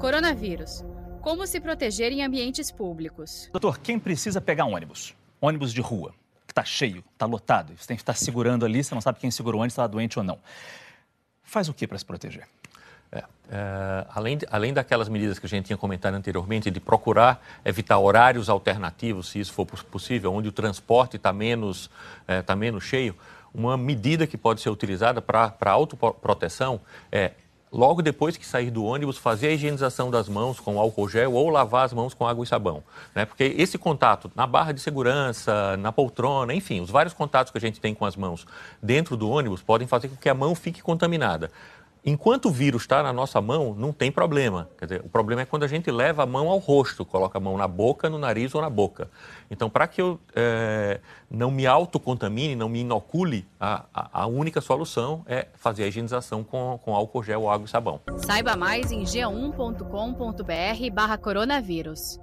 Coronavírus. Como se proteger em ambientes públicos? Doutor, quem precisa pegar ônibus? Ônibus de rua, que está cheio, está lotado, você tem que estar segurando ali, você não sabe quem segurou antes, está doente ou não. Faz o que para se proteger? É, é, além, de, além daquelas medidas que a gente tinha comentado anteriormente, de procurar evitar horários alternativos, se isso for possível, onde o transporte está menos, é, tá menos cheio, uma medida que pode ser utilizada para autoproteção é logo depois que sair do ônibus, fazer a higienização das mãos com álcool gel ou lavar as mãos com água e sabão. Né? Porque esse contato na barra de segurança, na poltrona, enfim, os vários contatos que a gente tem com as mãos dentro do ônibus podem fazer com que a mão fique contaminada. Enquanto o vírus está na nossa mão, não tem problema. Dizer, o problema é quando a gente leva a mão ao rosto, coloca a mão na boca, no nariz ou na boca. Então, para que eu é, não me autocontamine, não me inocule, a, a, a, única solução é fazer a higienização com, com álcool gel, água e sabão. Saiba mais em g1.com.br barra coronavírus.